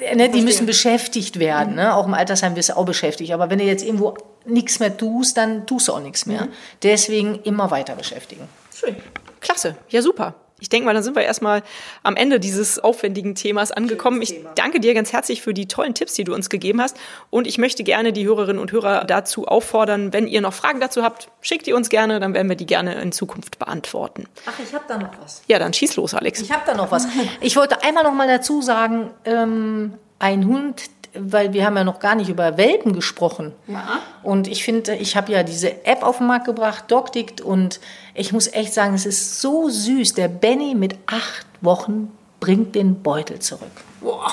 äh, ne, die müssen beschäftigt werden. Mhm. Ne? Auch im Altersheim wirst du auch beschäftigt. Aber wenn du jetzt irgendwo nichts mehr tust, dann tust du auch nichts mehr. Mhm. Deswegen immer weiter beschäftigen. Schön. Klasse. Ja, super. Ich denke mal, dann sind wir erstmal am Ende dieses aufwendigen Themas angekommen. Ich danke dir ganz herzlich für die tollen Tipps, die du uns gegeben hast. Und ich möchte gerne die Hörerinnen und Hörer dazu auffordern, wenn ihr noch Fragen dazu habt, schickt ihr uns gerne, dann werden wir die gerne in Zukunft beantworten. Ach, ich habe da noch was. Ja, dann schieß los, Alex. Ich habe da noch was. Ich wollte einmal noch mal dazu sagen, ähm, ein Hund, weil wir haben ja noch gar nicht über Welpen gesprochen. Ja. Und ich finde, ich habe ja diese App auf den Markt gebracht, DocDict, und ich muss echt sagen, es ist so süß. Der Benny mit acht Wochen bringt den Beutel zurück. Boah.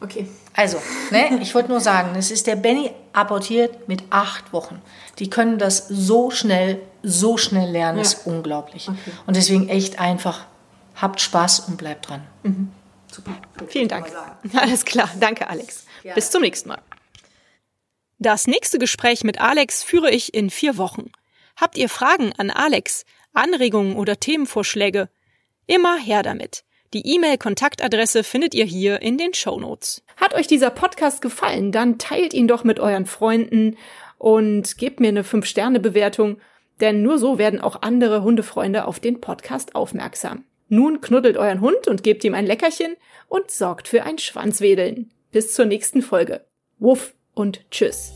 Okay. Also, ne, ich wollte nur sagen, es ist der Benny apportiert mit acht Wochen. Die können das so schnell, so schnell lernen, ja. ist unglaublich. Okay. Und deswegen echt einfach, habt Spaß und bleibt dran. Mhm. Super. Vielen Dank. Alles klar. Danke, Alex. Ja. Bis zum nächsten Mal. Das nächste Gespräch mit Alex führe ich in vier Wochen. Habt ihr Fragen an Alex, Anregungen oder Themenvorschläge? Immer her damit. Die E-Mail-Kontaktadresse findet ihr hier in den Show Notes. Hat euch dieser Podcast gefallen, dann teilt ihn doch mit euren Freunden und gebt mir eine 5-Sterne-Bewertung, denn nur so werden auch andere Hundefreunde auf den Podcast aufmerksam. Nun knuddelt euren Hund und gebt ihm ein Leckerchen und sorgt für ein Schwanzwedeln. Bis zur nächsten Folge. Wuff und tschüss.